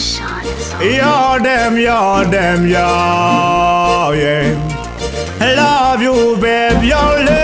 Yo, them, yo, them, yo, yeah. Love you, babe, yo, yeah.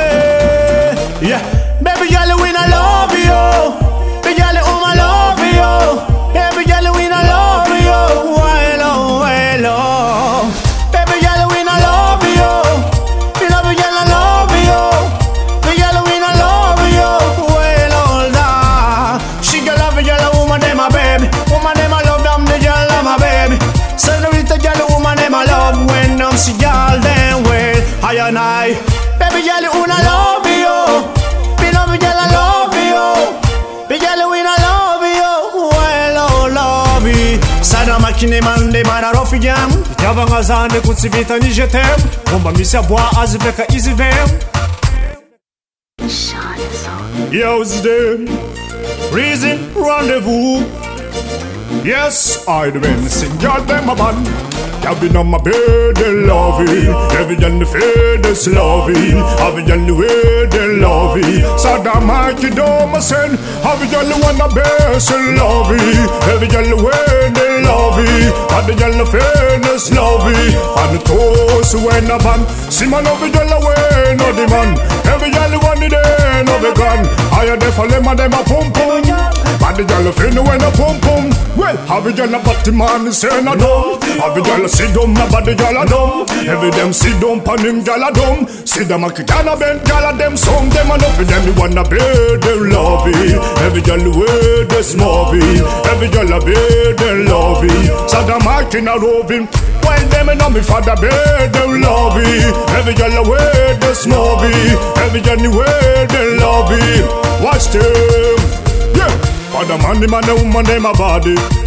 Sana makine mande mana rofi jam Javanga zande kutsivita ni jetem Kumba misa bwa aziveka izivem. Shot is on. Yo's them Reason rendezvous. Yes, I the been sing y'all them man. Cabin on my bed, it Every girl the love it Every girl the way, they love it Saddam Mikey don't send Every girl the wanna best, they love it Every girl the way, they love it Every girl the fade, they love it And the toast when a band See man, every girl the way, no the man Every girl the want it, they no the gun I a definitely man, them a pum pum. Bad girl fin when a pum pum. Well, have a girl a body man say na dumb. Have a girl a sit down, a body girl a dumb. Every them sit down, pan him girl a dumb. See them a kick and a bend girl a them some Them a love them, me wanna be they love it Every girl the way small it Every girl a be they love So them a roving. Well, them and me father be they love it Every girl the way they it Every way they love it Watch them. Yeah, Father the man, the man, the woman, them a body.